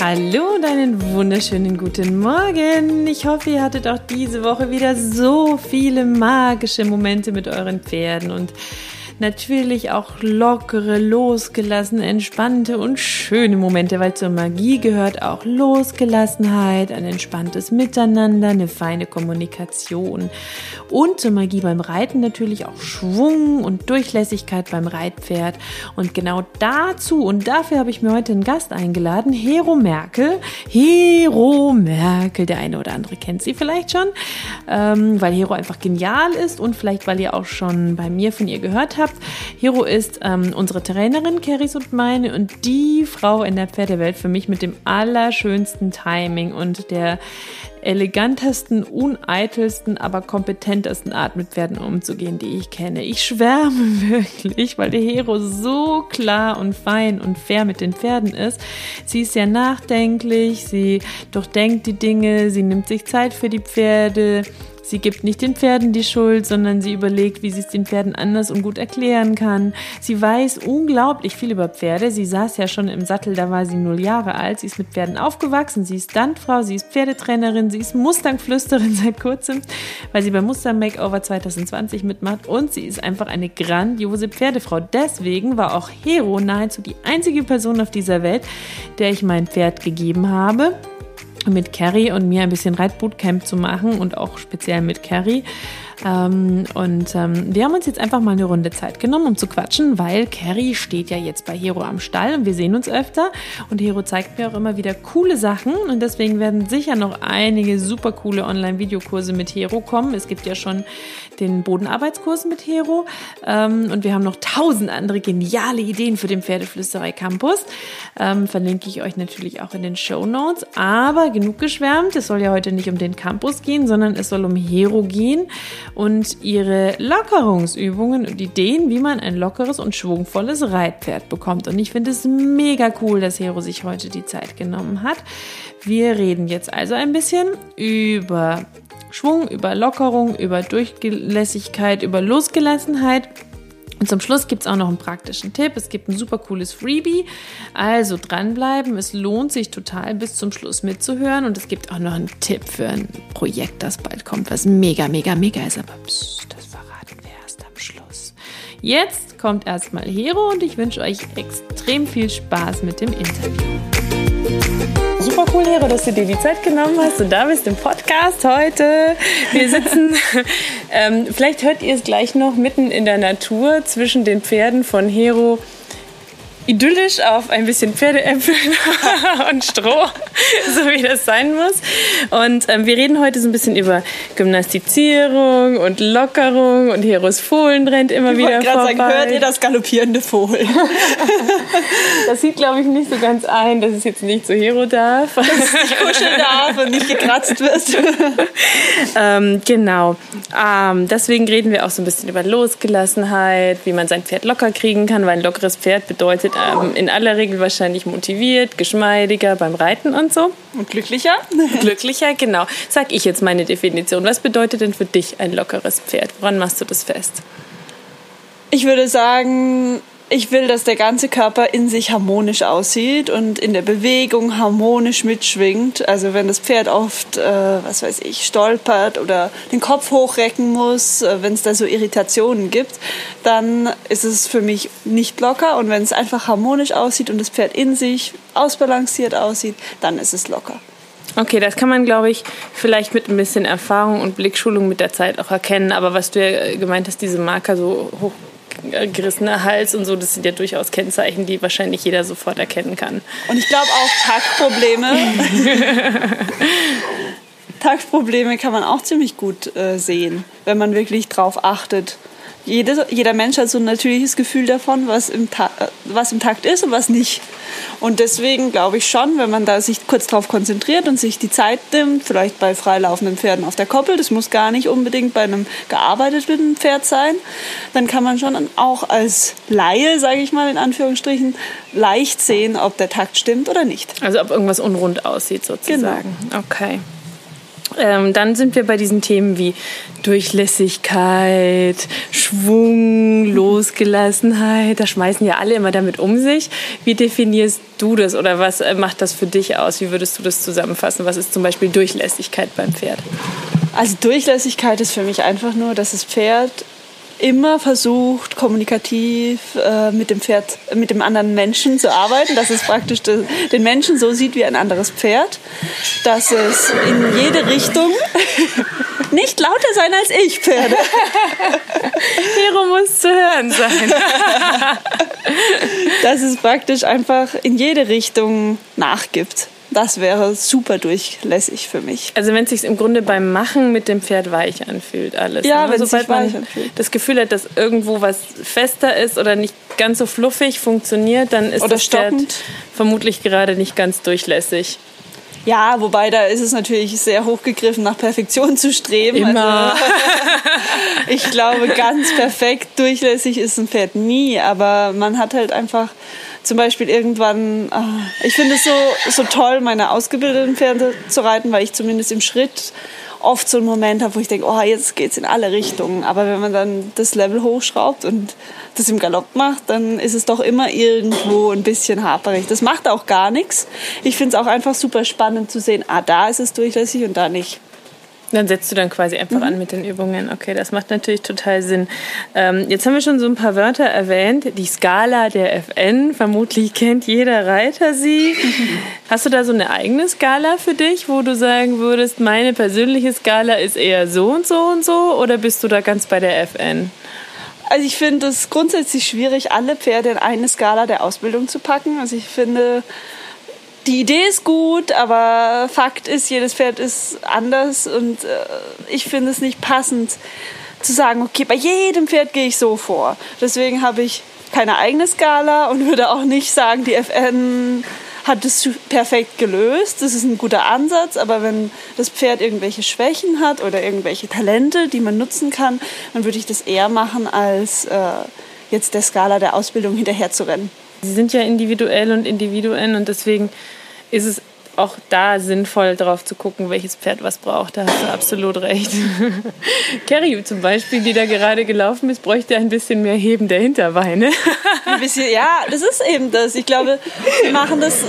Hallo und einen wunderschönen guten Morgen. Ich hoffe, ihr hattet auch diese Woche wieder so viele magische Momente mit euren Pferden und natürlich auch lockere, losgelassene, entspannte und schöne Momente, weil zur Magie gehört auch Losgelassenheit, ein entspanntes Miteinander, eine feine Kommunikation und zur Magie beim Reiten natürlich auch Schwung und Durchlässigkeit beim Reitpferd. Und genau dazu und dafür habe ich mir heute einen Gast eingeladen, Hero Merkel. Hero Merkel, der eine oder andere kennt sie vielleicht schon, ähm, weil Hero einfach genial ist und vielleicht weil ihr auch schon bei mir von ihr gehört habt habt. Hiro ist ähm, unsere Trainerin, Keris und meine, und die Frau in der Pferdewelt für mich mit dem allerschönsten Timing und der elegantesten, uneitelsten, aber kompetentesten Art mit Pferden umzugehen, die ich kenne. Ich schwärme wirklich, weil der Hero so klar und fein und fair mit den Pferden ist. Sie ist sehr nachdenklich, sie durchdenkt die Dinge, sie nimmt sich Zeit für die Pferde. Sie gibt nicht den Pferden die Schuld, sondern sie überlegt, wie sie es den Pferden anders und gut erklären kann. Sie weiß unglaublich viel über Pferde. Sie saß ja schon im Sattel, da war sie null Jahre alt. Sie ist mit Pferden aufgewachsen. Sie ist Standfrau, sie ist Pferdetrainerin, sie ist Mustang-Flüsterin seit kurzem, weil sie beim Mustang Makeover 2020 mitmacht. Und sie ist einfach eine grandiose Pferdefrau. Deswegen war auch Hero nahezu die einzige Person auf dieser Welt, der ich mein Pferd gegeben habe mit Carrie und mir ein bisschen Reitbootcamp zu machen und auch speziell mit Carrie. Ähm, und ähm, wir haben uns jetzt einfach mal eine Runde Zeit genommen, um zu quatschen, weil Carrie steht ja jetzt bei Hero am Stall und wir sehen uns öfter. Und Hero zeigt mir auch immer wieder coole Sachen und deswegen werden sicher noch einige super coole Online-Videokurse mit Hero kommen. Es gibt ja schon den Bodenarbeitskurs mit Hero ähm, und wir haben noch tausend andere geniale Ideen für den Pferdeflüsterei Campus. Ähm, verlinke ich euch natürlich auch in den Show Notes. Aber genug geschwärmt, es soll ja heute nicht um den Campus gehen, sondern es soll um Hero gehen und ihre Lockerungsübungen und Ideen, wie man ein lockeres und schwungvolles Reitpferd bekommt. Und ich finde es mega cool, dass Hero sich heute die Zeit genommen hat. Wir reden jetzt also ein bisschen über Schwung, über Lockerung, über Durchlässigkeit, über Losgelassenheit und zum Schluss gibt es auch noch einen praktischen Tipp. Es gibt ein super cooles Freebie. Also dranbleiben. Es lohnt sich total bis zum Schluss mitzuhören. Und es gibt auch noch einen Tipp für ein Projekt, das bald kommt, was mega, mega, mega ist. Aber pst, das verraten wir erst am Schluss. Jetzt kommt erstmal Hero und ich wünsche euch extrem viel Spaß mit dem Interview. Super cool, Hero, dass du dir die Zeit genommen hast und da bist im Podcast heute. Wir sitzen, ähm, vielleicht hört ihr es gleich noch mitten in der Natur zwischen den Pferden von Hero idyllisch auf ein bisschen Pferdeäpfel und Stroh, so wie das sein muss. Und ähm, wir reden heute so ein bisschen über Gymnastizierung und Lockerung und Heros Fohlen rennt immer ich wieder vorbei. Sagen, hört ihr das galoppierende Fohlen? das sieht, glaube ich, nicht so ganz ein, dass es jetzt nicht so Hero darf. Dass es nicht kuscheln darf und nicht gekratzt wird. ähm, genau. Ähm, deswegen reden wir auch so ein bisschen über Losgelassenheit, wie man sein Pferd locker kriegen kann, weil ein lockeres Pferd bedeutet ähm, in aller Regel wahrscheinlich motiviert, geschmeidiger beim Reiten und so. Und glücklicher? glücklicher, genau. Sag ich jetzt meine Definition. Was bedeutet denn für dich ein lockeres Pferd? Woran machst du das fest? Ich würde sagen, ich will, dass der ganze Körper in sich harmonisch aussieht und in der Bewegung harmonisch mitschwingt. Also wenn das Pferd oft, äh, was weiß ich, stolpert oder den Kopf hochrecken muss, äh, wenn es da so Irritationen gibt, dann ist es für mich nicht locker. Und wenn es einfach harmonisch aussieht und das Pferd in sich ausbalanciert aussieht, dann ist es locker. Okay, das kann man, glaube ich, vielleicht mit ein bisschen Erfahrung und Blickschulung mit der Zeit auch erkennen. Aber was du ja gemeint hast, diese Marker so hoch gerissener Hals und so, das sind ja durchaus Kennzeichen, die wahrscheinlich jeder sofort erkennen kann. Und ich glaube auch Taktprobleme. Taktprobleme kann man auch ziemlich gut äh, sehen, wenn man wirklich drauf achtet. Jede, jeder Mensch hat so ein natürliches Gefühl davon, was im, Ta was im Takt ist und was nicht. Und deswegen glaube ich schon, wenn man da sich kurz drauf konzentriert und sich die Zeit nimmt, vielleicht bei freilaufenden Pferden auf der Koppel, das muss gar nicht unbedingt bei einem gearbeiteten Pferd sein, dann kann man schon auch als Laie, sage ich mal in Anführungsstrichen, leicht sehen, ob der Takt stimmt oder nicht. Also ob irgendwas unrund aussieht sozusagen. Genau. Okay. Ähm, dann sind wir bei diesen Themen wie Durchlässigkeit, Schwung, Losgelassenheit. Da schmeißen ja alle immer damit um sich. Wie definierst du das oder was äh, macht das für dich aus? Wie würdest du das zusammenfassen? Was ist zum Beispiel Durchlässigkeit beim Pferd? Also Durchlässigkeit ist für mich einfach nur, dass das Pferd immer versucht, kommunikativ äh, mit dem Pferd, mit dem anderen Menschen zu arbeiten, dass es praktisch de, den Menschen so sieht wie ein anderes Pferd, dass es in jede Richtung nicht lauter sein als ich, Pferde. Hero muss zu hören sein. dass es praktisch einfach in jede Richtung nachgibt. Das wäre super durchlässig für mich. Also wenn es sich im Grunde beim Machen mit dem Pferd weich anfühlt, alles. Ja, ne? wenn es sich weich anfühlt. das Gefühl hat, dass irgendwo was fester ist oder nicht ganz so fluffig funktioniert, dann ist oder das stockend. Pferd vermutlich gerade nicht ganz durchlässig. Ja, wobei da ist es natürlich sehr hochgegriffen, nach Perfektion zu streben. Immer. Also, ich glaube, ganz perfekt durchlässig ist ein Pferd nie, aber man hat halt einfach zum Beispiel irgendwann, äh, ich finde es so, so toll, meine ausgebildeten Pferde zu reiten, weil ich zumindest im Schritt oft so einen Moment habe, wo ich denke, oh, jetzt geht's in alle Richtungen. Aber wenn man dann das Level hochschraubt und das im Galopp macht, dann ist es doch immer irgendwo ein bisschen haperig. Das macht auch gar nichts. Ich finde es auch einfach super spannend zu sehen, ah, da ist es durchlässig und da nicht. Dann setzt du dann quasi einfach mhm. an mit den Übungen. Okay, das macht natürlich total Sinn. Ähm, jetzt haben wir schon so ein paar Wörter erwähnt. Die Skala der FN, vermutlich kennt jeder Reiter sie. Mhm. Hast du da so eine eigene Skala für dich, wo du sagen würdest, meine persönliche Skala ist eher so und so und so? Oder bist du da ganz bei der FN? Also ich finde es grundsätzlich schwierig, alle Pferde in eine Skala der Ausbildung zu packen. Also ich finde, die Idee ist gut, aber Fakt ist, jedes Pferd ist anders und äh, ich finde es nicht passend zu sagen, okay, bei jedem Pferd gehe ich so vor. Deswegen habe ich keine eigene Skala und würde auch nicht sagen, die FN hat es perfekt gelöst. Das ist ein guter Ansatz, aber wenn das Pferd irgendwelche Schwächen hat oder irgendwelche Talente, die man nutzen kann, dann würde ich das eher machen, als äh, jetzt der Skala der Ausbildung hinterher zu rennen. Sie sind ja individuell und Individuen und deswegen ist es auch da sinnvoll, darauf zu gucken, welches Pferd was braucht. Da hast du absolut recht. Carrie zum Beispiel, die da gerade gelaufen ist, bräuchte ein bisschen mehr Heben der Hinterbeine. ein bisschen, ja, das ist eben das. Ich glaube, sie machen das,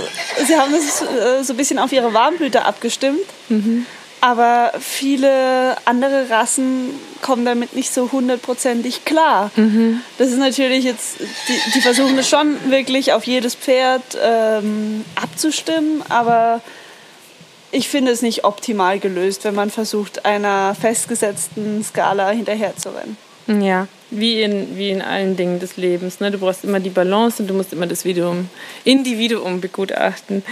sie haben das äh, so ein bisschen auf ihre Warmblüter abgestimmt. Mhm. Aber viele andere Rassen kommen damit nicht so hundertprozentig klar. Mhm. Das ist natürlich jetzt, die, die, versuchen das schon wirklich auf jedes Pferd ähm, abzustimmen, aber ich finde es nicht optimal gelöst, wenn man versucht, einer festgesetzten Skala hinterherzurennen. Ja, wie in, wie in allen Dingen des Lebens. Ne? Du brauchst immer die Balance und du musst immer das Individuum begutachten.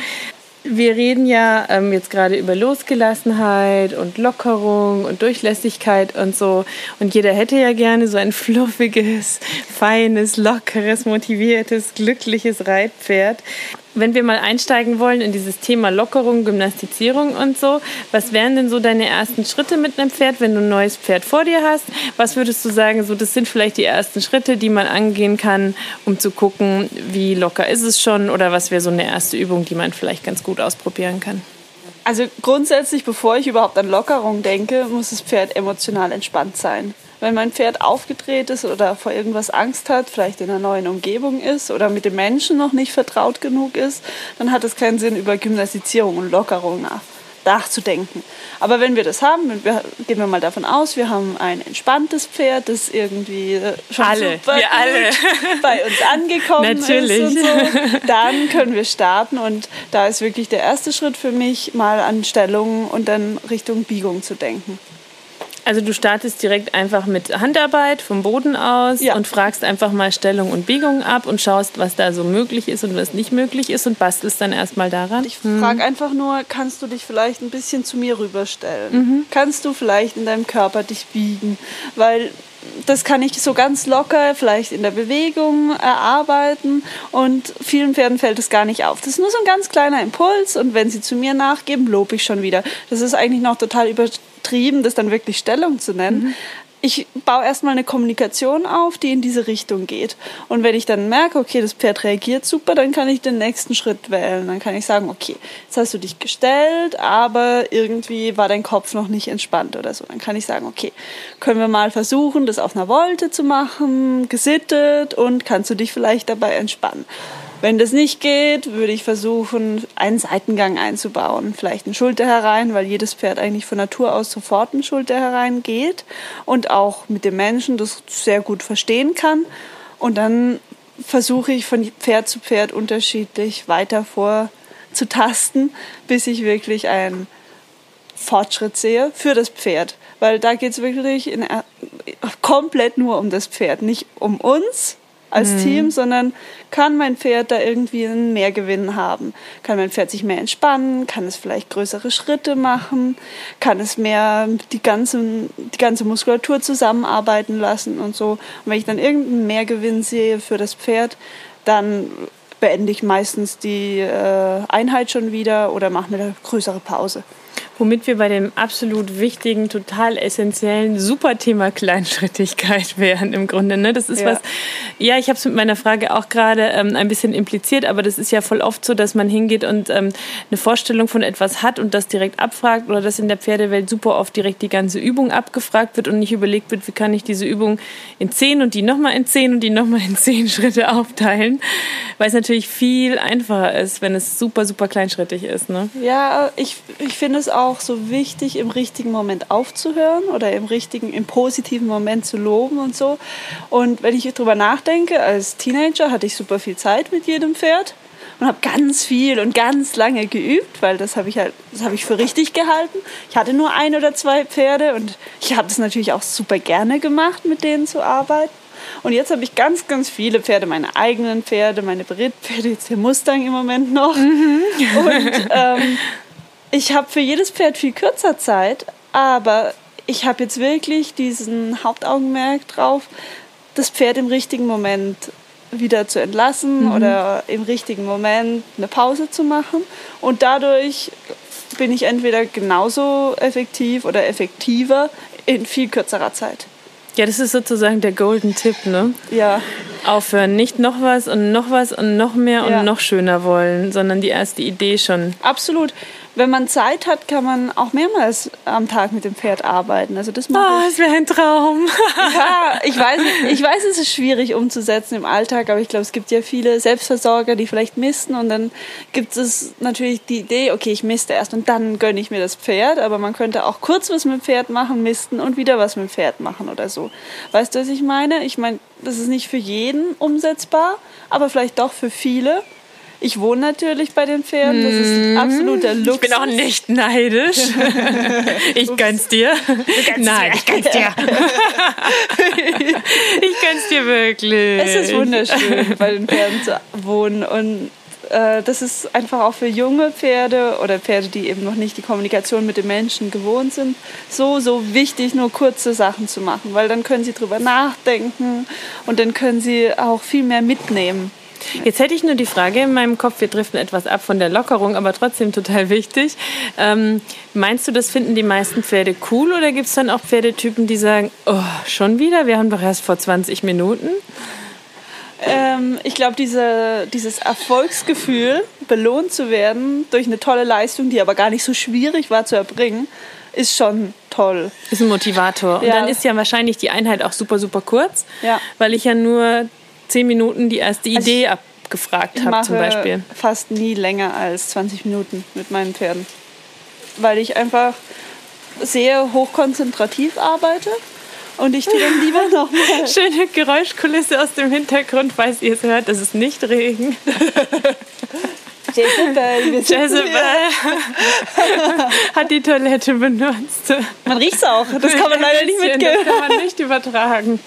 Wir reden ja ähm, jetzt gerade über Losgelassenheit und Lockerung und Durchlässigkeit und so. Und jeder hätte ja gerne so ein fluffiges, feines, lockeres, motiviertes, glückliches Reitpferd wenn wir mal einsteigen wollen in dieses Thema Lockerung, Gymnastizierung und so, was wären denn so deine ersten Schritte mit einem Pferd, wenn du ein neues Pferd vor dir hast? Was würdest du sagen, so das sind vielleicht die ersten Schritte, die man angehen kann, um zu gucken, wie locker ist es schon oder was wäre so eine erste Übung, die man vielleicht ganz gut ausprobieren kann? Also grundsätzlich, bevor ich überhaupt an Lockerung denke, muss das Pferd emotional entspannt sein wenn mein Pferd aufgedreht ist oder vor irgendwas Angst hat, vielleicht in einer neuen Umgebung ist oder mit dem Menschen noch nicht vertraut genug ist, dann hat es keinen Sinn, über Gymnastizierung und Lockerung nach, nachzudenken. Aber wenn wir das haben, wir, gehen wir mal davon aus, wir haben ein entspanntes Pferd, das irgendwie äh, schon alle, super bei uns angekommen Natürlich. ist und so, dann können wir starten und da ist wirklich der erste Schritt für mich, mal an Stellung und dann Richtung Biegung zu denken. Also du startest direkt einfach mit Handarbeit vom Boden aus Ja. und fragst einfach mal Stellung und Biegung ab und schaust, was da so möglich ist und was nicht möglich ist und bastelst dann erstmal daran. Ich frage einfach nur, kannst du dich vielleicht ein bisschen zu mir rüberstellen? Kannst du vielleicht in deinem Körper dich biegen? Weil das kann ich so ganz locker, vielleicht in der Bewegung erarbeiten und vielen Pferden fällt es gar nicht auf. Das ist nur so ein ganz kleiner Impuls und wenn sie zu mir nachgeben, lobe ich schon wieder. Das ist eigentlich noch total übertrieben, das dann wirklich Stellung zu nennen. Ich baue erstmal eine Kommunikation auf, die in diese Richtung geht. Und wenn ich dann merke, okay, das Pferd reagiert super, dann kann ich den nächsten Schritt wählen. Dann kann ich sagen, okay, jetzt hast du dich gestellt, aber irgendwie war dein Kopf noch nicht entspannt oder so. Dann kann ich sagen, okay, können wir mal versuchen, das auf einer Wolte zu machen, gesittet und kannst du dich vielleicht dabei entspannen. Wenn das nicht geht, würde ich versuchen, einen Seitengang einzubauen. Vielleicht einen Schulter herein, weil jedes Pferd eigentlich von Natur aus sofort einen Schulter herein geht und auch mit dem Menschen das sehr gut verstehen kann. Und dann versuche ich von Pferd zu Pferd unterschiedlich weiter vorzutasten, bis ich wirklich einen Fortschritt sehe für das Pferd. Weil da geht es wirklich in, komplett nur um das Pferd, nicht um uns als Team, sondern kann mein Pferd da irgendwie einen Mehrgewinn haben? Kann mein Pferd sich mehr entspannen? Kann es vielleicht größere Schritte machen? Kann es mehr die ganze, die ganze Muskulatur zusammenarbeiten lassen und so? Und wenn ich dann irgendeinen Mehrgewinn sehe für das Pferd, dann beende ich meistens die äh, Einheit schon wieder oder mache eine größere Pause. Womit wir bei dem absolut wichtigen, total essentiellen, super Thema Kleinschrittigkeit wären im Grunde. Ne? Das ist Ja. was, ja, ich habe es mit meiner Frage auch gerade ähm, ein bisschen impliziert, aber das ist ja voll oft so, dass man hingeht und ähm, eine Vorstellung von etwas hat und das direkt abfragt oder dass in der Pferdewelt super oft direkt die ganze Übung abgefragt wird und nicht überlegt wird, wie kann ich diese Übung in zehn und die nochmal in zehn und die nochmal in zehn Schritte aufteilen, weil es natürlich viel einfacher ist, wenn es super, super kleinschrittig ist. Ne? Ja, ich, ich finde es auch so wichtig, im richtigen Moment aufzuhören oder im richtigen, im positiven Moment zu loben und so. Und wenn ich drüber nachdenke, als Teenager hatte ich super viel Zeit mit jedem Pferd und habe ganz viel und ganz lange geübt, weil das habe ich halt, das habe ich für richtig gehalten. Ich hatte nur ein oder zwei Pferde und ich habe das natürlich auch super gerne gemacht, mit denen zu arbeiten. Und jetzt habe ich ganz, ganz viele Pferde, meine eigenen Pferde, meine Berittpferde, jetzt der Mustang im Moment noch. Und ähm, ich habe für jedes Pferd viel kürzer Zeit, aber ich habe jetzt wirklich diesen Hauptaugenmerk drauf, das Pferd im richtigen Moment wieder zu entlassen oder im richtigen Moment eine Pause zu machen. Und dadurch bin ich entweder genauso effektiv oder effektiver in viel kürzerer Zeit. Ja, das ist sozusagen der Golden Tipp, ne? Ja, Aufhören, nicht noch was und noch was und noch mehr und Ja. noch schöner wollen, sondern die erste Idee schon. absolut. Wenn man Zeit hat, kann man auch mehrmals am Tag mit dem Pferd arbeiten. Also das mache Oh, ich. es wäre ein Traum. Ja, ich weiß, ich weiß, es ist schwierig umzusetzen im Alltag, aber ich glaube, es gibt ja viele Selbstversorger, die vielleicht misten und dann gibt es natürlich die Idee, okay, ich miste erst und dann gönne ich mir das Pferd, aber man könnte auch kurz was mit dem Pferd machen, misten und wieder was mit dem Pferd machen oder so. Weißt du, was ich meine? Ich meine, das ist nicht für jeden umsetzbar, aber vielleicht doch für viele. Ich wohne natürlich bei den Pferden, das ist absoluter Luxus. Ich bin auch nicht neidisch. Ich gönn's dir. Nein, ich gönn's dir. Ich gönn's dir wirklich. Es ist wunderschön, bei den Pferden zu wohnen. Und äh, das ist einfach auch für junge Pferde oder Pferde, die eben noch nicht die Kommunikation mit den Menschen gewohnt sind, so, so wichtig, nur kurze Sachen zu machen. Weil dann können sie drüber nachdenken und dann können sie auch viel mehr mitnehmen. Jetzt hätte ich nur die Frage in meinem Kopf, wir driften etwas ab von der Lockerung, aber trotzdem total wichtig. Ähm, meinst du, das finden die meisten Pferde cool oder gibt es dann auch Pferdetypen, die sagen, oh, schon wieder? Wir haben doch erst vor 20 Minuten. Ähm, ich glaube, diese, dieses Erfolgsgefühl, belohnt zu werden durch eine tolle Leistung, die aber gar nicht so schwierig war zu erbringen, ist schon toll. Ist ein Motivator. Und Ja. dann ist ja wahrscheinlich die Einheit auch super, super kurz, Ja. weil ich ja nur 10 Minuten die erste Also Idee abgefragt habe zum Beispiel. fast nie länger als 20 Minuten mit meinen Pferden, weil ich einfach sehr hochkonzentrativ arbeite und ich tue dann lieber noch mal. Schöne Geräuschkulisse aus dem Hintergrund, falls ihr es hört, das ist nicht Regen. Jezebel, Jezebel hat die Toilette benutzt. Man riecht's auch. Das kann man leider nicht mitgeben. Das kann man nicht übertragen.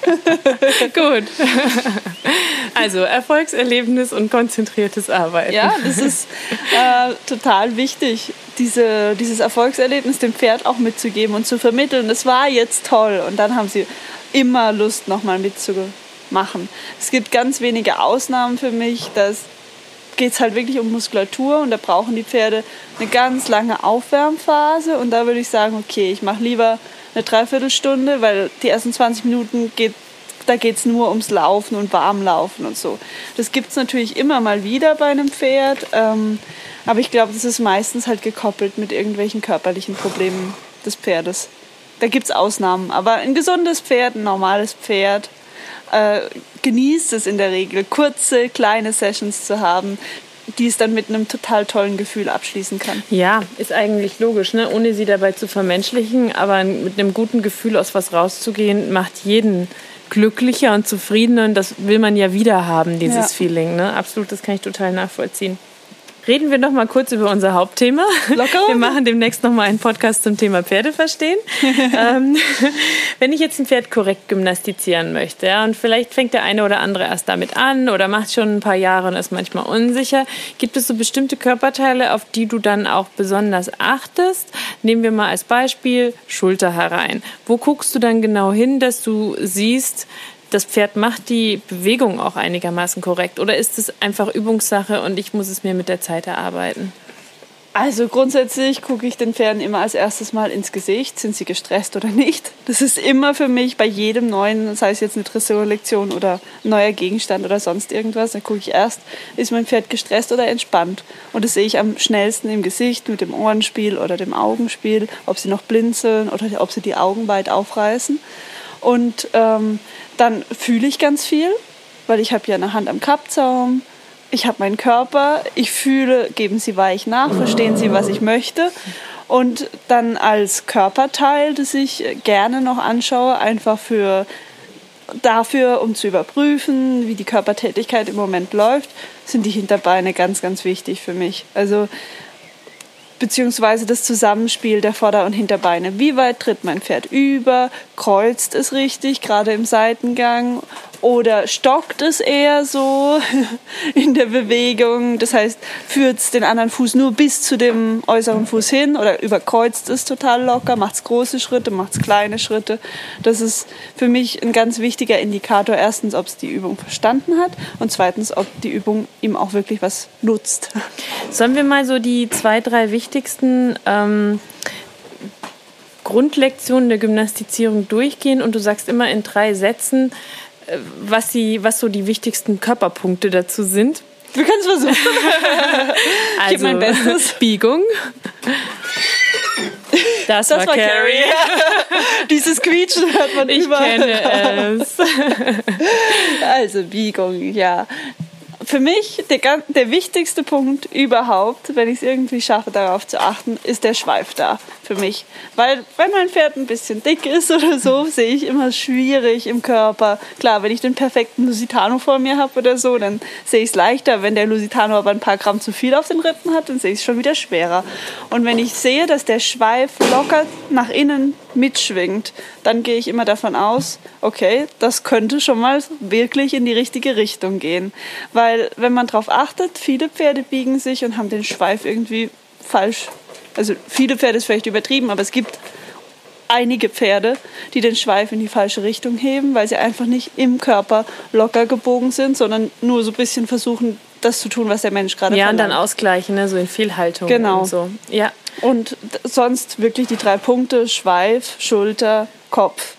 Gut. Also Erfolgserlebnis und konzentriertes Arbeiten. Ja, das ist äh, total wichtig, diese, dieses Erfolgserlebnis dem Pferd auch mitzugeben und zu vermitteln. Das war jetzt toll. Und dann haben sie immer Lust, nochmal mitzumachen. Es gibt ganz wenige Ausnahmen für mich. Da geht es halt wirklich um Muskulatur und da brauchen die Pferde eine ganz lange Aufwärmphase. Und da würde ich sagen, okay, ich mache lieber eine Dreiviertelstunde, weil die ersten 20 Minuten geht da geht es nur ums Laufen und Warmlaufen und so. Das gibt es natürlich immer mal wieder bei einem Pferd, ähm, aber ich glaube, das ist meistens halt gekoppelt mit irgendwelchen körperlichen Problemen des Pferdes. Da gibt es Ausnahmen, aber ein gesundes Pferd, ein normales Pferd, äh, genießt es in der Regel, kurze, kleine Sessions zu haben, die es dann mit einem total tollen Gefühl abschließen kann. Ja, ist eigentlich logisch, ne? ohne sie dabei zu vermenschlichen, aber mit einem guten Gefühl aus was rauszugehen, macht jeden glücklicher und zufriedener und das will man ja wieder haben, dieses Ja. Feeling. Ne? Absolut, das kann ich total nachvollziehen. Reden wir noch mal kurz über unser Hauptthema. Locker. Wir machen demnächst noch mal einen Podcast zum Thema Pferde verstehen. ähm, wenn ich jetzt ein Pferd korrekt gymnastizieren möchte, ja, und vielleicht fängt der eine oder andere erst damit an oder macht schon ein paar Jahre und ist manchmal unsicher, gibt es so bestimmte Körperteile, auf die du dann auch besonders achtest? Nehmen wir mal als Beispiel Schulter herein. Wo guckst du dann genau hin, dass du siehst, das Pferd macht die Bewegung auch einigermaßen korrekt? Oder ist es einfach Übungssache und ich muss es mir mit der Zeit erarbeiten? Also grundsätzlich gucke ich den Pferden immer als erstes mal ins Gesicht. Sind sie gestresst oder nicht? Das ist immer für mich bei jedem neuen, sei es jetzt eine Dressurlektion oder neuer Gegenstand oder sonst irgendwas, dann gucke ich erst, ist mein Pferd gestresst oder entspannt. Und das sehe ich am schnellsten im Gesicht mit dem Ohrenspiel oder dem Augenspiel, ob sie noch blinzeln oder ob sie die Augen weit aufreißen. Und ähm, dann fühle ich ganz viel, weil ich habe ja eine Hand am Kappzaum, ich habe meinen Körper, ich fühle, geben Sie weich nach, verstehen Sie, was ich möchte. Und dann als Körperteil, das ich gerne noch anschaue, einfach für dafür, um zu überprüfen, wie die Körpertätigkeit im Moment läuft, sind die Hinterbeine ganz, ganz wichtig für mich. Also beziehungsweise das Zusammenspiel der Vorder- und Hinterbeine. Wie weit tritt mein Pferd über? Kreuzt es richtig, gerade im Seitengang? Oder stockt es eher so in der Bewegung? Das heißt, führt es den anderen Fuß nur bis zu dem äußeren Fuß hin oder überkreuzt es total locker? Macht es große Schritte, macht es kleine Schritte? Das ist für mich ein ganz wichtiger Indikator. Erstens, ob es die Übung verstanden hat und zweitens, ob die Übung ihm auch wirklich was nutzt. Sollen wir mal so die zwei, drei wichtigsten ähm, Grundlektionen der Gymnastizierung durchgehen und du sagst immer in drei Sätzen, was, sie, was so die wichtigsten Körperpunkte dazu sind. Wir können es versuchen. Also, mein Bestes. Biegung. Das, Das war Carrie. Dieses Quietschen hört man Ich überall. kenne es. Also Biegung, ja. Für mich der, der wichtigste Punkt überhaupt, wenn ich es irgendwie schaffe, darauf zu achten, ist der Schweif da für mich. Weil wenn mein Pferd ein bisschen dick ist oder so, sehe ich immer schwierig im Körper. Klar, wenn ich den perfekten Lusitano vor mir habe oder so, dann sehe ich es leichter. Wenn der Lusitano aber ein paar Gramm zu viel auf den Rippen hat, dann sehe ich es schon wieder schwerer. Und wenn ich sehe, dass der Schweif locker nach innen mitschwingt, dann gehe ich immer davon aus, okay, das könnte schon mal wirklich in die richtige Richtung gehen. Weil wenn man darauf achtet, viele Pferde biegen sich und haben den Schweif irgendwie falsch. Also viele Pferde ist vielleicht übertrieben, aber es gibt einige Pferde, die den Schweif in die falsche Richtung heben, weil sie einfach nicht im Körper locker gebogen sind, sondern nur so ein bisschen versuchen, das zu tun, was der Mensch gerade Ja, und dann ausgleichen, ne? so in Fehlhaltung Genau. und so. Ja. Und sonst wirklich die drei Punkte: Schweif, Schulter, Kopf.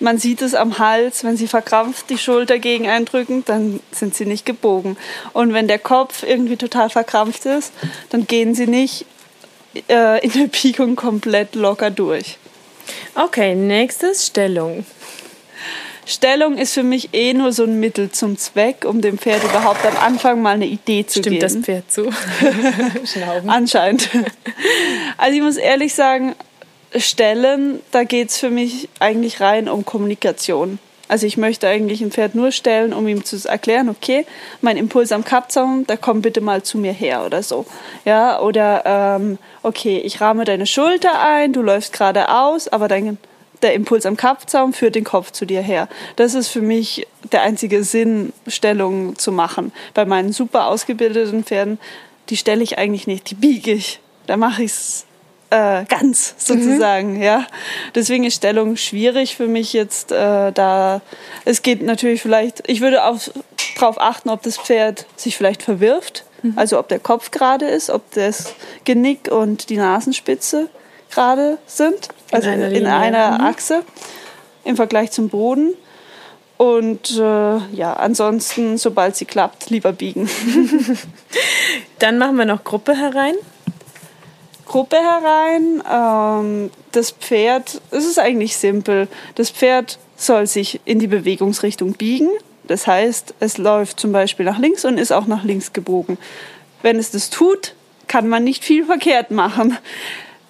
Man sieht es am Hals, wenn sie verkrampft die Schulter gegen eindrücken, dann sind sie nicht gebogen. Und wenn der Kopf irgendwie total verkrampft ist, dann gehen sie nicht äh, in der Biegung komplett locker durch. Okay, nächstes Stellung. Stellung ist für mich eh nur so ein Mittel zum Zweck, um dem Pferd überhaupt am Anfang mal eine Idee zu Stimmt geben. das Pferd zu? Schnauben. Anscheinend. Also ich muss ehrlich sagen, Stellen, da geht es für mich eigentlich rein um Kommunikation. Also ich möchte eigentlich ein Pferd nur stellen, um ihm zu erklären, okay, mein Impuls am Kappzaum, da komm bitte mal zu mir her oder so. Ja, oder ähm, okay, ich rahme deine Schulter ein, du läufst geradeaus, aber dein, der Impuls am Kappzaum führt den Kopf zu dir her. Das ist für mich der einzige Sinn, Stellung zu machen. Bei meinen super ausgebildeten Pferden, die stelle ich eigentlich nicht, die biege ich. Da mache ich es äh, ganz sozusagen, mhm. ja. Deswegen ist Stellung schwierig für mich jetzt äh, da. Es geht natürlich vielleicht, ich würde auch darauf achten, ob das Pferd sich vielleicht verwirft, mhm. also ob der Kopf gerade ist, ob das Genick und die Nasenspitze gerade sind, also in einer, in einer mhm. Achse im Vergleich zum Boden. Und äh, ja, ansonsten, sobald sie klappt, lieber biegen. Dann machen wir noch Gruppe herein. Gruppe herein. Ähm, das Pferd, es ist eigentlich simpel. Das Pferd soll sich in die Bewegungsrichtung biegen. Das heißt, es läuft zum Beispiel nach links und ist auch nach links gebogen. Wenn es das tut, kann man nicht viel verkehrt machen.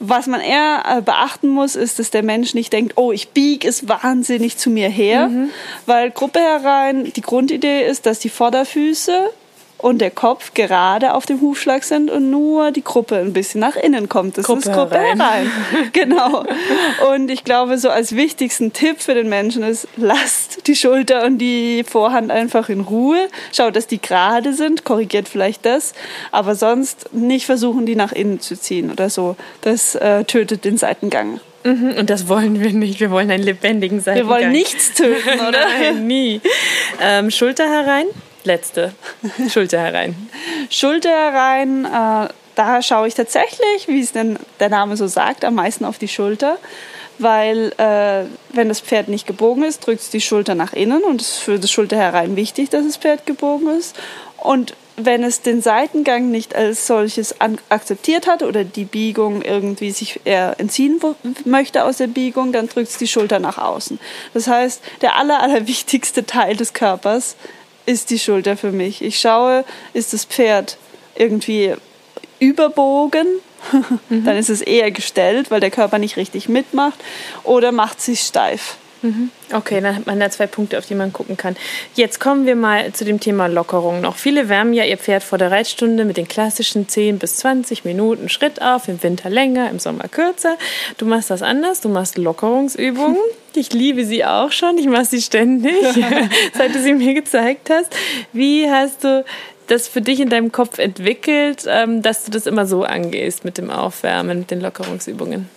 Was man eher äh, beachten muss, ist, dass der Mensch nicht denkt, oh, ich biege es wahnsinnig zu mir her, mhm. weil Gruppe herein, die Grundidee ist, dass die Vorderfüße und der Kopf gerade auf dem Hufschlag sind und nur die Gruppe ein bisschen nach innen kommt. Das Gruppe ist Gruppe herein. herein. genau. Und ich glaube, so als wichtigsten Tipp für den Menschen ist, lasst die Schulter und die Vorhand einfach in Ruhe. Schaut, dass die gerade sind, korrigiert vielleicht das, aber sonst nicht versuchen, die nach innen zu ziehen oder so. Das äh, tötet den Seitengang. Mhm, und das wollen wir nicht. Wir wollen einen lebendigen Seitengang. Wir wollen nichts töten, oder? Nein, nie. Ähm, Schulter herein letzte. Schulter herein. Schulter herein, äh, da schaue ich tatsächlich, wie es denn der Name so sagt, am meisten auf die Schulter. Weil äh, wenn das Pferd nicht gebogen ist, drückt es die Schulter nach innen und es ist für das Schulter herein wichtig, dass das Pferd gebogen ist. Und wenn es den Seitengang nicht als solches akzeptiert hat oder die Biegung irgendwie sich eher entziehen möchte aus der Biegung, dann drückt es die Schulter nach außen. Das heißt, der aller, aller wichtigste Teil des Körpers ist die Schulter für mich. Ich schaue, ist das Pferd irgendwie überbogen, mhm. dann ist es eher gestellt, weil der Körper nicht richtig mitmacht, oder macht sich steif. Mhm. Okay, dann hat man da zwei Punkte, auf die man gucken kann. Jetzt kommen wir mal zu dem Thema Lockerung noch. Viele wärmen ja ihr Pferd vor der Reitstunde mit den klassischen 10 bis 20 Minuten Schritt auf, im Winter länger, im Sommer kürzer. Du machst das anders, du machst Lockerungsübungen. Ich liebe sie auch schon, ich mache sie ständig, seit du sie mir gezeigt hast. Wie hast du das für dich in deinem Kopf entwickelt, ähm, dass du das immer so angehst mit dem Aufwärmen, mit den Lockerungsübungen?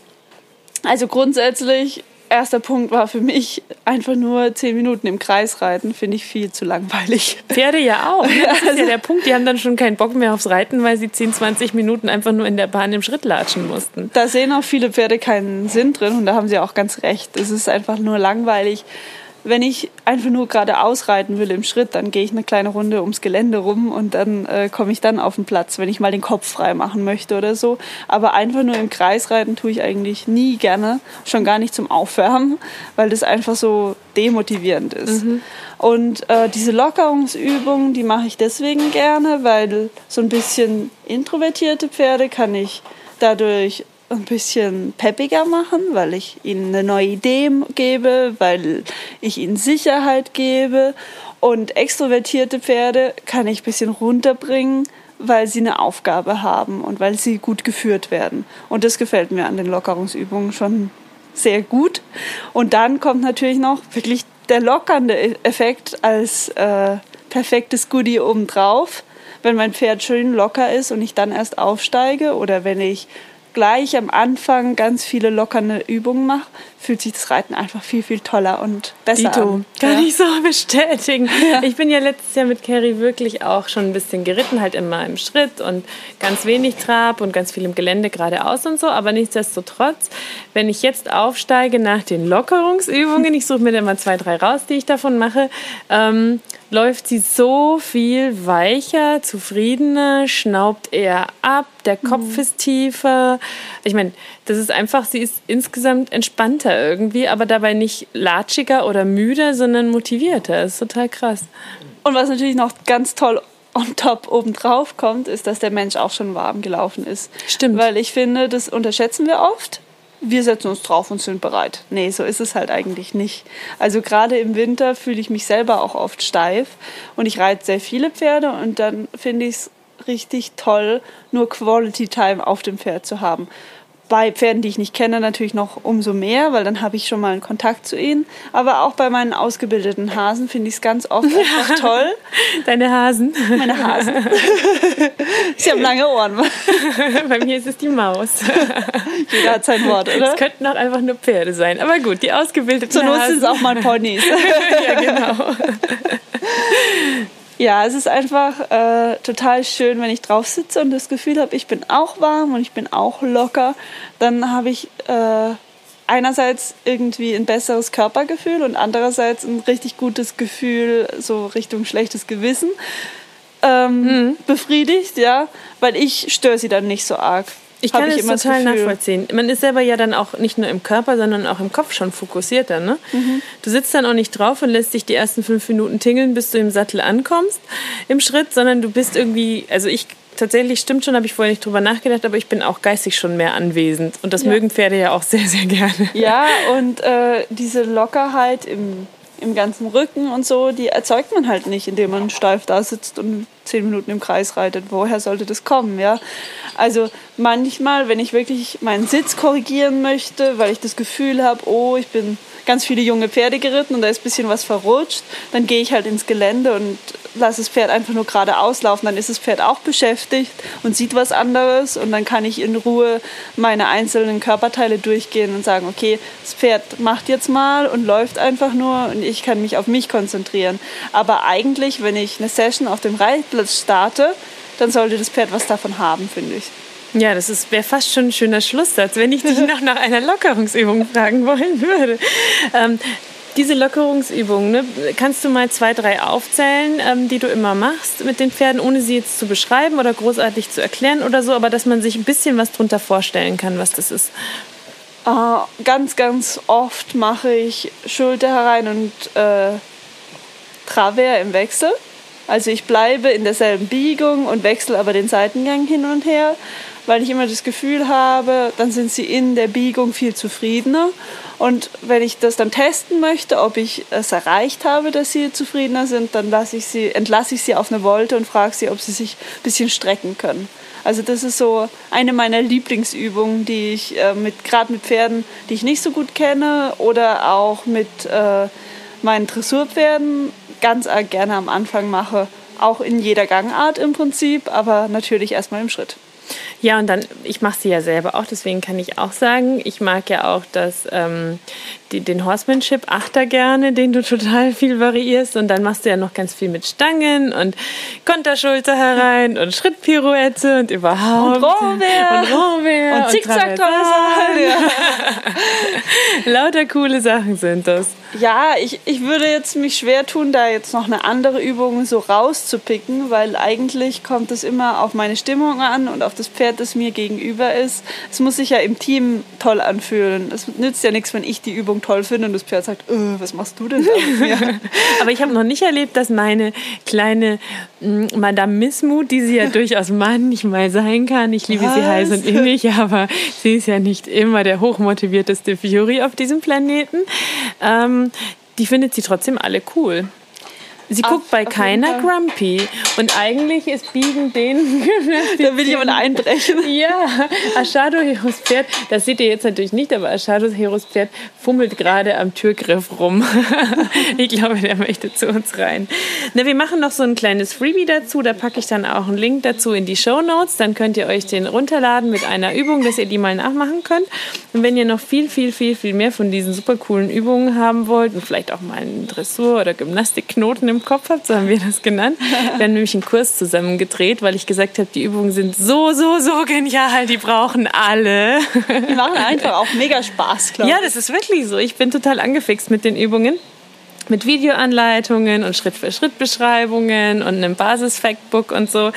Also grundsätzlich erster Punkt war für mich einfach nur zehn Minuten im Kreis reiten, finde ich viel zu langweilig. Pferde ja auch. Ne? Das ist ja der Punkt, die haben dann schon keinen Bock mehr aufs Reiten, weil sie 10, 20 Minuten einfach nur in der Bahn im Schritt latschen mussten. Da sehen auch viele Pferde keinen Sinn drin und da haben sie auch ganz recht. Es ist einfach nur langweilig wenn ich einfach nur gerade ausreiten will im Schritt, dann gehe ich eine kleine Runde ums Gelände rum und dann äh, komme ich dann auf den Platz, wenn ich mal den Kopf frei machen möchte oder so. Aber einfach nur im Kreis reiten tue ich eigentlich nie gerne, schon gar nicht zum Aufwärmen, weil das einfach so demotivierend ist. Mhm. Und äh, diese Lockerungsübungen, die mache ich deswegen gerne, weil so ein bisschen introvertierte Pferde kann ich dadurch ein bisschen peppiger machen, weil ich ihnen eine neue Idee gebe, weil ich ihnen Sicherheit gebe. Und extrovertierte Pferde kann ich ein bisschen runterbringen, weil sie eine Aufgabe haben und weil sie gut geführt werden. Und das gefällt mir an den Lockerungsübungen schon sehr gut. Und dann kommt natürlich noch wirklich der lockernde Effekt als äh, perfektes Goodie obendrauf. Wenn mein Pferd schön locker ist und ich dann erst aufsteige oder wenn ich gleich am Anfang ganz viele lockernde Übungen mache, fühlt sich das Reiten einfach viel, viel toller und besser Dito. an. Kann ja. ich so bestätigen. Ja. Ich bin ja letztes Jahr mit Carrie wirklich auch schon ein bisschen geritten, halt immer im Schritt und ganz wenig Trab und ganz viel im Gelände geradeaus und so. Aber nichtsdestotrotz, wenn ich jetzt aufsteige nach den Lockerungsübungen, ich suche mir dann mal zwei, drei raus, die ich davon mache, ähm, läuft sie so viel weicher, zufriedener, schnaubt eher ab, der Kopf mhm. ist tiefer. Ich meine, das ist einfach, sie ist insgesamt entspannter irgendwie, aber dabei nicht latschiger oder müder, sondern motivierter. Das ist total krass. Und was natürlich noch ganz toll on top obendrauf kommt, ist, dass der Mensch auch schon warm gelaufen ist. Stimmt. Weil ich finde, das unterschätzen wir oft wir setzen uns drauf und sind bereit. Nee, so ist es halt eigentlich nicht. Also gerade im Winter fühle ich mich selber auch oft steif und ich reite sehr viele Pferde und dann finde ich es richtig toll, nur Quality Time auf dem Pferd zu haben bei Pferden, die ich nicht kenne, natürlich noch umso mehr, weil dann habe ich schon mal einen Kontakt zu ihnen. Aber auch bei meinen ausgebildeten Hasen finde ich es ganz oft einfach toll. Deine Hasen. Meine Hasen. Sie haben lange Ohren. bei mir ist es die Maus. Jeder hat sein Wort, oder? Es könnten auch einfach nur Pferde sein. Aber gut, die ausgebildeten Zur Not Hasen. sind es auch mal Ponys. ja, genau. Ja, es ist einfach äh, total schön, wenn ich drauf sitze und das Gefühl habe, ich bin auch warm und ich bin auch locker. Dann habe ich äh, einerseits irgendwie ein besseres Körpergefühl und andererseits ein richtig gutes Gefühl, so Richtung schlechtes Gewissen. Ähm, Mhm. Befriedigt, ja, weil ich störe sie dann nicht so arg. Ich kann es immer das total Gefühl. nachvollziehen. Man ist selber ja dann auch nicht nur im Körper, sondern auch im Kopf schon fokussierter. Ne? Mhm. Du sitzt dann auch nicht drauf und lässt dich die ersten fünf Minuten tingeln, bis du im Sattel ankommst im Schritt, sondern du bist irgendwie, also ich tatsächlich stimmt schon, habe ich vorher nicht drüber nachgedacht, aber ich bin auch geistig schon mehr anwesend. Und das Ja. mögen Pferde ja auch sehr, sehr gerne. Ja, und äh, diese Lockerheit im, im ganzen Rücken und so, die erzeugt man halt nicht, indem man steif da sitzt und zehn Minuten im Kreis reitet. Woher sollte das kommen, ja? Also manchmal, wenn ich wirklich meinen Sitz korrigieren möchte, weil ich das Gefühl habe, oh, ich bin ganz viele junge Pferde geritten und da ist ein bisschen was verrutscht, dann gehe ich halt ins Gelände und lasse das Pferd einfach nur gerade auslaufen. Dann ist das Pferd auch beschäftigt und sieht was anderes und dann kann ich in Ruhe meine einzelnen Körperteile durchgehen und sagen, okay, das Pferd macht jetzt mal und läuft einfach nur und ich kann mich auf mich konzentrieren. Aber eigentlich, wenn ich eine Session auf dem Reitplatz starte, dann sollte das Pferd was davon haben, finde ich. Ja, das wäre fast schon ein schöner Schlusssatz, wenn ich dich noch nach einer Lockerungsübung fragen wollen würde. Ähm, diese Lockerungsübung, ne, kannst du mal zwei, drei aufzählen, ähm, die du immer machst mit den Pferden, ohne sie jetzt zu beschreiben oder großartig zu erklären oder so, aber dass man sich ein bisschen was drunter vorstellen kann, was das ist. Äh, ganz, ganz oft mache ich Schulter herein und äh, Travers im Wechsel. Also ich bleibe in derselben Biegung und wechsle aber den Seitengang hin und her, weil ich immer das Gefühl habe, dann sind sie in der Biegung viel zufriedener. Und wenn ich das dann testen möchte, ob ich es erreicht habe, dass sie zufriedener sind, dann lasse ich sie, entlasse ich sie auf eine Wolte und frage sie, ob sie sich ein bisschen strecken können. Also das ist so eine meiner Lieblingsübungen, die ich äh, mit gerade mit Pferden, die ich nicht so gut kenne, oder auch mit äh, meinen Dressurpferden ganz gerne am Anfang mache. Auch in jeder Gangart im Prinzip, aber natürlich erstmal im Schritt. Ja, und dann, ich mache sie ja selber auch, deswegen kann ich auch sagen, ich mag ja auch das, ähm, die, den Horsemanship Achter gerne, den du total viel variierst. Und dann machst du ja noch ganz viel mit Stangen und Konterschulter herein und Schrittpirouette und überhaupt. Und Rohrwehr. Und Rohrwehr. Und Zickzack-Traversal, Lauter coole Sachen sind das. Ja, ich, ich würde jetzt mich schwer tun, da jetzt noch eine andere Übung so rauszupicken, weil eigentlich kommt es immer auf meine Stimmung an und auf das Pferd, das mir gegenüber ist. Es muss sich ja im Team toll anfühlen. Es nützt ja nichts, wenn ich die Übung toll finde und das Pferd sagt, äh, was machst du denn da? Aber ich habe noch nicht erlebt, dass meine kleine mm, Madame Missmut, die sie ja durchaus manchmal sein kann, ich liebe sie Was? heiß und innig, aber sie ist ja nicht immer der hochmotivierteste Fury auf diesem Planeten, ähm, die findet sie trotzdem alle cool. Sie Auf- guckt bei keiner. Grumpy. Und eigentlich ist Biegen den da will jemand einbrechen. ja, Ashado Heros Pferd, das seht ihr jetzt natürlich nicht, aber Ashado Heros Pferd fummelt gerade am Türgriff rum. ich glaube, der möchte zu uns rein. Na, wir machen noch so ein kleines Freebie dazu, da packe ich dann auch einen Link dazu in die Show Notes. Dann könnt ihr euch den runterladen mit einer Übung, dass ihr die mal nachmachen könnt. Und wenn ihr noch viel, viel, viel, viel mehr von diesen super coolen Übungen haben wollt und vielleicht auch mal einen Dressur- oder Gymnastikknoten im Kopf habt, so haben wir das genannt, wir haben nämlich einen Kurs zusammen gedreht, weil ich gesagt habe, die Übungen sind so, so, so genial, die brauchen alle. Die machen einfach auch mega Spaß, glaube ich. Ja, das ist wirklich so. Ich bin total angefixt mit den Übungen. Mit Videoanleitungen und Schritt-für-Schritt-Beschreibungen und einem Basis-Factbook und so.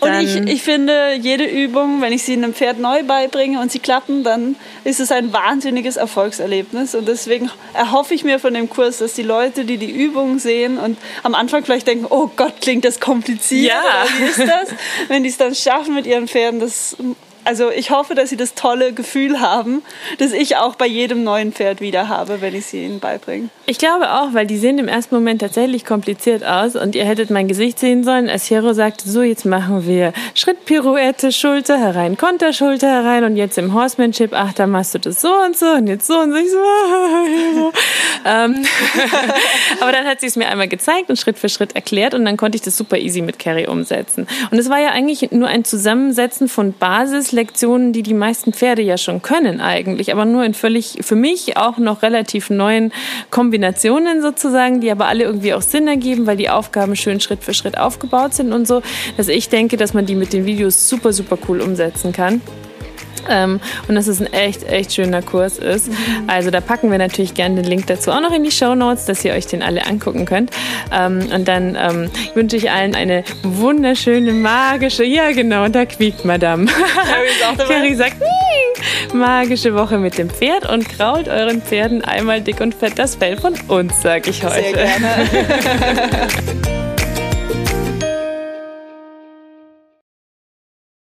Und ich, ich finde, jede Übung, wenn ich sie einem Pferd neu beibringe und sie klappen, dann ist es ein wahnsinniges Erfolgserlebnis. Und deswegen erhoffe ich mir von dem Kurs, dass die Leute, die die Übung sehen und am Anfang vielleicht denken, oh Gott, klingt das kompliziert. Ja. Wie ist das? Wenn die es dann schaffen mit ihren Pferden, das also ich hoffe, dass sie das tolle Gefühl haben, das ich auch bei jedem neuen Pferd wieder habe, wenn ich sie ihnen beibringe. Ich glaube auch, weil die sehen im ersten Moment tatsächlich kompliziert aus und ihr hättet mein Gesicht sehen sollen, als Hero sagte, so jetzt machen wir Schrittpirouette, Schulter herein, Konterschulter herein und jetzt im Horsemanship, ach, da machst du das so und so und jetzt so und so. Ich so ähm, aber dann hat sie es mir einmal gezeigt und Schritt für Schritt erklärt und dann konnte ich das super easy mit Carrie umsetzen. Und es war ja eigentlich nur ein Zusammensetzen von Basislektionen, die die meisten Pferde ja schon können eigentlich, aber nur in völlig, für mich auch noch relativ neuen Kombinationen sozusagen, die aber alle irgendwie auch Sinn ergeben, weil die Aufgaben schön Schritt für Schritt aufgebaut sind und so, dass ich denke, dass man die mit den Videos super, super cool umsetzen kann. Ähm, und dass es ein echt, echt schöner Kurs ist. Mhm. Also da packen wir natürlich gerne den Link dazu auch noch in die Show Notes, dass ihr euch den alle angucken könnt. Ähm, und dann ähm, wünsche ich allen eine wunderschöne, magische, ja genau, da quiekt Madame. Carrie sagt, magische Woche mit dem Pferd und krault euren Pferden einmal dick und fett das Fell von uns, sag ich heute. Sehr gerne.